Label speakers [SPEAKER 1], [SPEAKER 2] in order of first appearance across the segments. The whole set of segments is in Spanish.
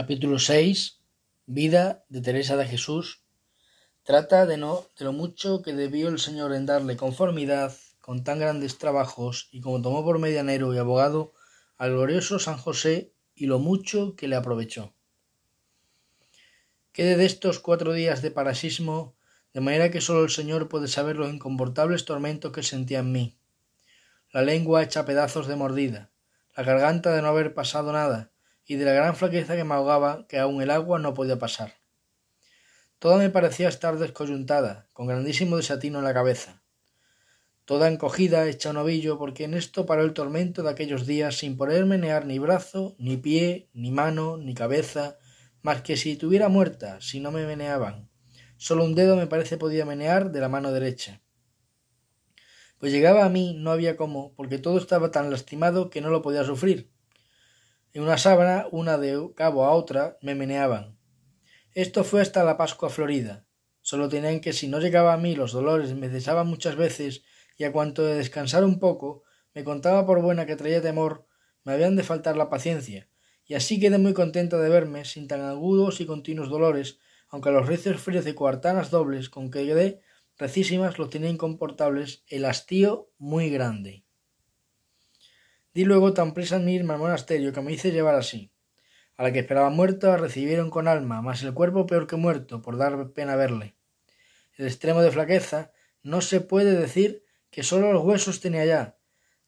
[SPEAKER 1] Capítulo 6. Vida de Teresa de Jesús. Trata de, no, de lo mucho que debió el Señor en darle conformidad con tan grandes trabajos y como tomó por medianero y abogado al glorioso San José y lo mucho que le aprovechó. Quede de estos cuatro días de parasismo, de manera que sólo el Señor puede saber los incomportables tormentos que sentía en mí. La lengua hecha pedazos de mordida, la garganta de no haber pasado nada, y de la gran flaqueza que me ahogaba que aun el agua no podía pasar. Toda me parecía estar descoyuntada, con grandísimo desatino en la cabeza. Toda encogida, hecha un ovillo, porque en esto paró el tormento de aquellos días sin poder menear ni brazo, ni pie, ni mano, ni cabeza, más que si tuviera muerta, si no me meneaban. Solo un dedo me parece podía menear de la mano derecha. Pues llegaba a mí no había cómo, porque todo estaba tan lastimado que no lo podía sufrir en una sábana, una de cabo a otra, me meneaban. Esto fue hasta la Pascua Florida. Solo tenían que si no llegaba a mí los dolores me cesaban muchas veces y a cuanto de descansar un poco, me contaba por buena que traía temor, me habían de faltar la paciencia, y así quedé muy contenta de verme sin tan agudos y continuos dolores, aunque los recios fríos de cuartanas dobles con que quedé recísimas los tenía incomportables el hastío muy grande. Luego tan prisa en irme al monasterio que me hice llevar así. A la que esperaba muerta recibieron con alma, mas el cuerpo peor que muerto, por dar pena verle. El extremo de flaqueza no se puede decir que sólo los huesos tenía ya.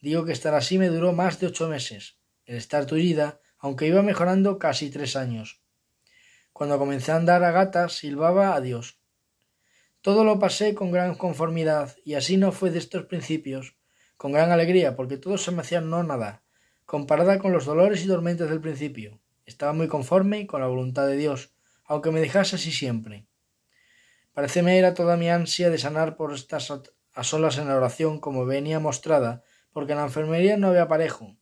[SPEAKER 1] Digo que estar así me duró más de ocho meses. El estar tullida, aunque iba mejorando casi tres años. Cuando comencé a andar a gatas, silbaba a Dios. Todo lo pasé con gran conformidad, y así no fue de estos principios, con gran alegría, porque todo se me hacía no nada, comparada con los dolores y tormentos del principio. Estaba muy conforme con la voluntad de Dios, aunque me dejase así siempre. Pareceme era toda mi ansia de sanar por estas a solas en la oración como venía mostrada, porque en la enfermería no había parejo.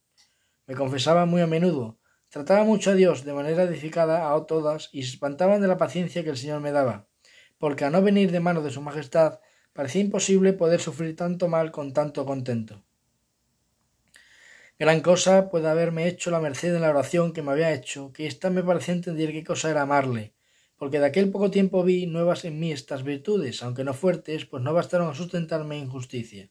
[SPEAKER 1] Me confesaba muy a menudo, trataba mucho a Dios de manera edificada a todas y se espantaban de la paciencia que el Señor me daba, porque a no venir de mano de su Majestad Parecía imposible poder sufrir tanto mal con tanto contento. Gran cosa puede haberme hecho la merced en la oración que me había hecho, que ésta me parecía entender qué cosa era amarle, porque de aquel poco tiempo vi nuevas en mí estas virtudes, aunque no fuertes, pues no bastaron a sustentarme injusticia.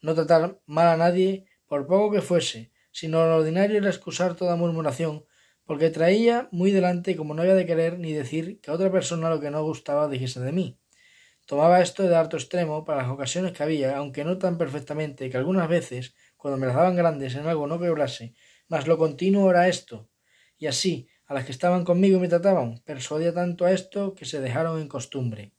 [SPEAKER 1] No tratar mal a nadie, por poco que fuese, sino lo ordinario era excusar toda murmuración, porque traía muy delante como no había de querer ni decir que a otra persona lo que no gustaba dijese de mí. Tomaba esto de harto extremo para las ocasiones que había, aunque no tan perfectamente, que algunas veces, cuando me las daban grandes en algo no quebrase, mas lo continuo era esto, y así, a las que estaban conmigo y me trataban, persuadía tanto a esto que se dejaron en costumbre.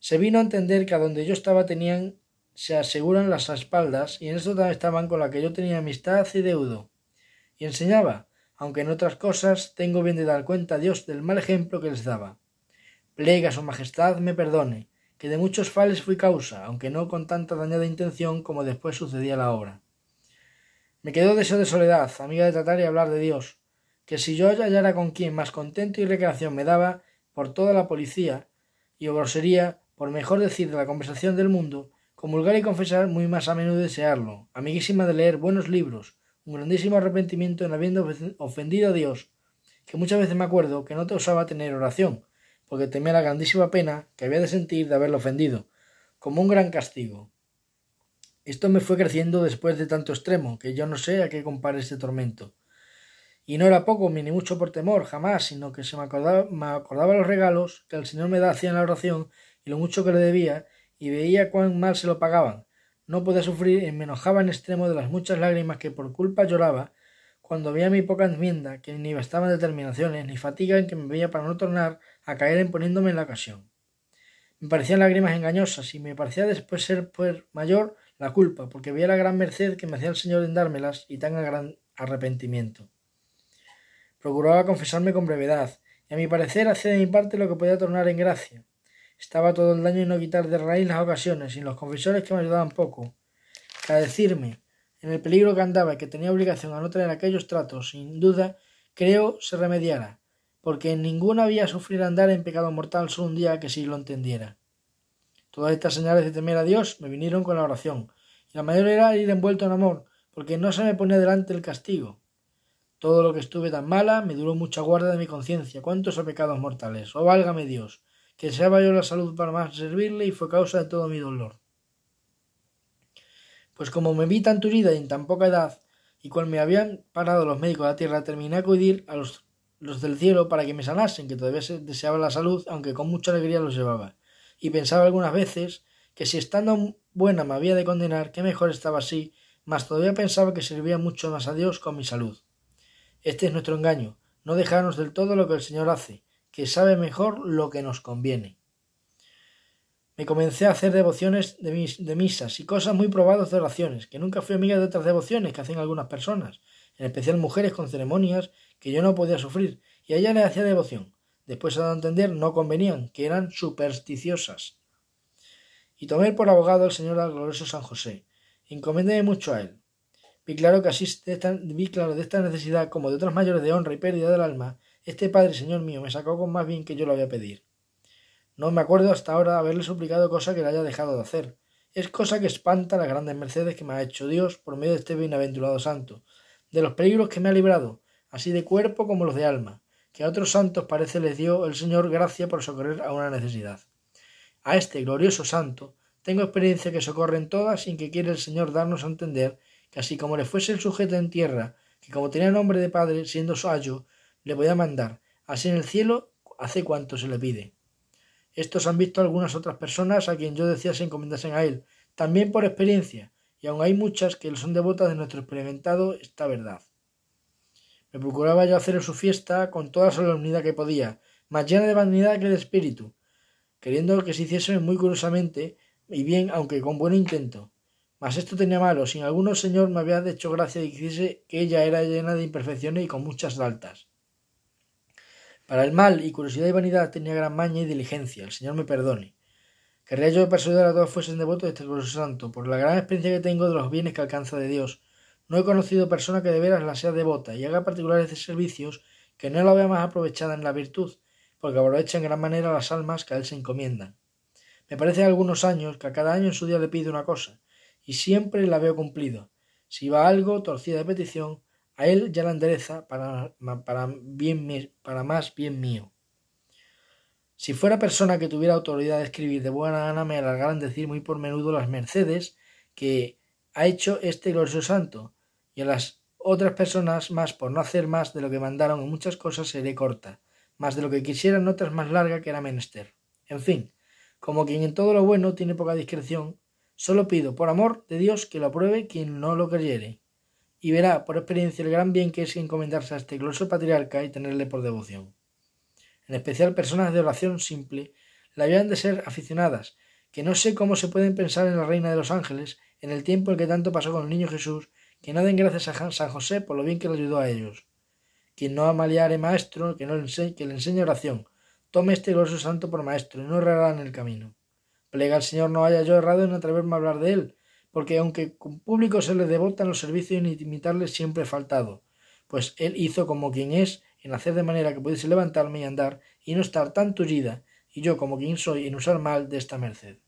[SPEAKER 1] Se vino a entender que a donde yo estaba tenían se aseguran las espaldas, y en esto también estaban con la que yo tenía amistad y deudo. Y enseñaba, aunque en otras cosas tengo bien de dar cuenta a Dios del mal ejemplo que les daba. Plega su majestad me perdone, que de muchos fales fui causa, aunque no con tanta dañada intención como después sucedía la obra. Me quedó deseo de soledad, amiga de tratar y hablar de Dios, que si yo hallara con quien más contento y recreación me daba, por toda la policía, y grosería, por mejor decir de la conversación del mundo, comulgar y confesar muy más a menudo desearlo, amiguísima de leer buenos libros, un grandísimo arrepentimiento en habiendo ofendido a Dios, que muchas veces me acuerdo que no te osaba tener oración, porque temía la grandísima pena que había de sentir de haberlo ofendido, como un gran castigo. Esto me fue creciendo después de tanto extremo, que yo no sé a qué compare este tormento. Y no era poco, ni mucho por temor, jamás, sino que se me acordaba, me acordaba los regalos que el Señor me hacía en la oración y lo mucho que le debía, y veía cuán mal se lo pagaban. No podía sufrir y me enojaba en extremo de las muchas lágrimas que por culpa lloraba cuando veía mi poca enmienda, que ni bastaban determinaciones, ni fatiga en que me veía para no tornar a caer en poniéndome en la ocasión. Me parecían lágrimas engañosas y me parecía después ser pues mayor la culpa, porque veía la gran merced que me hacía el Señor en dármelas y tan gran arrepentimiento. Procuraba confesarme con brevedad, y a mi parecer hacía de mi parte lo que podía tornar en gracia. Estaba todo el daño en no quitar de raíz las ocasiones, y los confesores que me ayudaban poco. Que a decirme, en el peligro que andaba y que tenía obligación a no traer aquellos tratos, sin duda, creo se remediara, porque en ninguno había sufrir andar en pecado mortal solo un día que sí lo entendiera. Todas estas señales de temer a Dios me vinieron con la oración, y la mayor era ir envuelto en amor, porque no se me ponía delante el castigo. Todo lo que estuve tan mala me duró mucha guarda de mi conciencia. ¿Cuántos pecados mortales? Oh, válgame Dios, que deseaba yo la salud para más servirle y fue causa de todo mi dolor. Pues como me vi tan turida y en tan poca edad, y cual me habían parado los médicos de la tierra, terminé a acudir a los, los del cielo para que me sanasen, que todavía se deseaba la salud, aunque con mucha alegría los llevaba. Y pensaba algunas veces que si estando buena me había de condenar, qué mejor estaba así, mas todavía pensaba que servía mucho más a Dios con mi salud. Este es nuestro engaño, no dejarnos del todo lo que el Señor hace, que sabe mejor lo que nos conviene. Me comencé a hacer devociones de, mis, de misas y cosas muy probadas de oraciones, que nunca fui amiga de otras devociones que hacen algunas personas, en especial mujeres con ceremonias que yo no podía sufrir, y a ella le hacía devoción. Después a entender no convenían, que eran supersticiosas. Y tomé por abogado al señor glorioso San José. Encomendé mucho a él. Vi claro que así de vi claro de esta necesidad como de otras mayores de honra y pérdida del alma, este Padre, Señor mío, me sacó con más bien que yo lo había a pedir. No me acuerdo hasta ahora haberle suplicado cosa que le haya dejado de hacer. Es cosa que espanta las grandes mercedes que me ha hecho Dios por medio de este bienaventurado santo, de los peligros que me ha librado, así de cuerpo como los de alma, que a otros santos parece les dio el Señor gracia por socorrer a una necesidad. A este glorioso santo tengo experiencia que socorre en todas sin que quiere el Señor darnos a entender que así como le fuese el sujeto en tierra, que como tenía nombre de padre, siendo ayo, le voy a mandar, así en el cielo hace cuanto se le pide. Estos han visto algunas otras personas a quien yo decía se encomendasen a él, también por experiencia, y aun hay muchas que son devotas de nuestro experimentado esta verdad. Me procuraba yo hacer su fiesta con toda la solemnidad que podía, más llena de vanidad que de espíritu, queriendo que se hiciese muy curiosamente y bien, aunque con buen intento, mas esto tenía malo, sin alguno Señor me había hecho gracia de que que ella era llena de imperfecciones y con muchas altas. Para el mal y curiosidad y vanidad tenía gran maña y diligencia, el Señor me perdone. Querría yo persuadir a todos fuesen devotos de este glorioso santo, por la gran experiencia que tengo de los bienes que alcanza de Dios. No he conocido persona que de veras la sea devota y haga particulares de servicios que no la vea más aprovechada en la virtud, porque aprovecha en gran manera las almas que a él se encomiendan. Me parece algunos años que a cada año en su día le pide una cosa, y siempre la veo cumplido. Si va algo torcida de petición, a él ya la endereza para, para, más bien mío. Si fuera persona que tuviera autoridad de escribir de buena gana, me alargaran decir muy por menudo las mercedes que ha hecho este glorioso santo, y a las otras personas más por no hacer más de lo que mandaron en muchas cosas seré corta, más de lo que quisieran otras más larga que era menester. En fin, como quien en todo lo bueno tiene poca discreción, Solo pido, por amor de Dios, que lo apruebe quien no lo creyere, y verá por experiencia el gran bien que es encomendarse a este glorioso patriarca y tenerle por devoción. En especial personas de oración simple, la habían de ser aficionadas, que no sé cómo se pueden pensar en la Reina de los Ángeles, en el tiempo en que tanto pasó con el niño Jesús, que no den gracias a San José por lo bien que le ayudó a ellos. Quien no amaliare maestro, que, no le enseñe, que le enseñe oración, tome este glorioso santo por maestro y no errará en el camino. Plega al Señor no haya yo errado en atreverme a hablar de él, porque aunque con público se le devotan los servicios y imitarle siempre he faltado, pues él hizo como quien es en hacer de manera que pudiese levantarme y andar y no estar tan tullida, y yo como quien soy en usar mal de esta merced.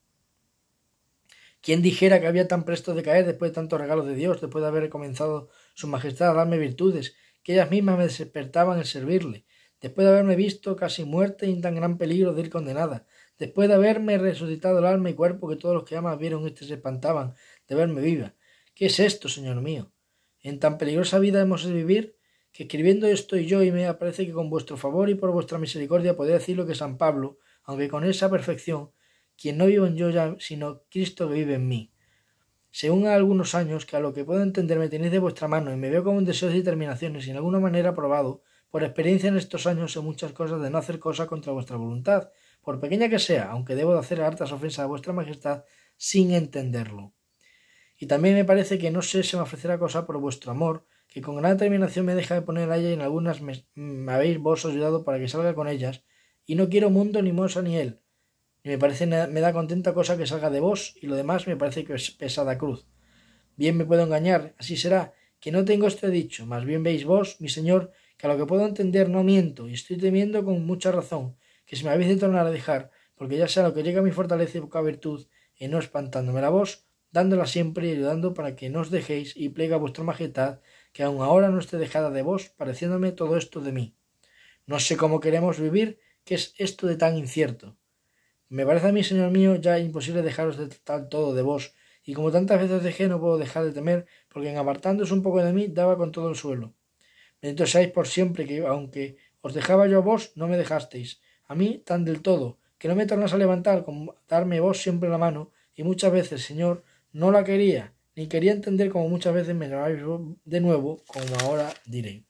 [SPEAKER 1] ¿Quién dijera que había tan presto de caer después de tantos regalos de Dios, después de haber comenzado su majestad a darme virtudes, que ellas mismas me despertaban en servirle, después de haberme visto casi muerta y en tan gran peligro de ir condenada, Después de haberme resucitado el alma y cuerpo, que todos los que amas vieron este se espantaban de verme viva. ¿Qué es esto, Señor mío? En tan peligrosa vida hemos de vivir, que escribiendo estoy yo y me aparece que con vuestro favor y por vuestra misericordia podría decir lo que San Pablo, aunque con esa perfección, quien no vivo en yo ya, sino Cristo que vive en mí. Según a algunos años, que a lo que puedo entender me tenéis de vuestra mano y me veo como un deseo de determinaciones y en alguna manera probado, por experiencia en estos años sé muchas cosas de no hacer cosa contra vuestra voluntad, por pequeña que sea, aunque debo de hacer hartas ofensas a vuestra majestad sin entenderlo. Y también me parece que no sé si me ofrecerá cosa por vuestro amor, que con gran determinación me deja de poner a ella y en algunas me, habéis vos ayudado para que salga con ellas, y no quiero mundo ni moza ni él. Y me parece me da contenta cosa que salga de vos, y lo demás me parece que es pesada cruz. Bien me puedo engañar, así será, que no tengo esto dicho, más bien veis vos, mi señor, que a lo que puedo entender no miento, y estoy temiendo con mucha razón, que si me habéis de tornar a dejar, porque ya sea lo que llega a mi fortaleza y poca virtud, y no espantándome la voz, dándola siempre y ayudando para que no os dejéis y plega vuestra majestad que aun ahora no esté dejada de vos, pareciéndome todo esto de mí. No sé cómo queremos vivir, qué es esto de tan incierto. Me parece a mí, señor mío, ya imposible dejaros de tal todo de vos, y como tantas veces dejé, no puedo dejar de temer, porque en apartándoos un poco de mí, daba con todo el suelo. Bendito seáis por siempre que, aunque os dejaba yo a vos, no me dejasteis, a mí tan del todo, que no me tornas a levantar como darme vos siempre la mano, y muchas veces, Señor, no la quería, ni quería entender como muchas veces me grabáis de nuevo, como ahora diré.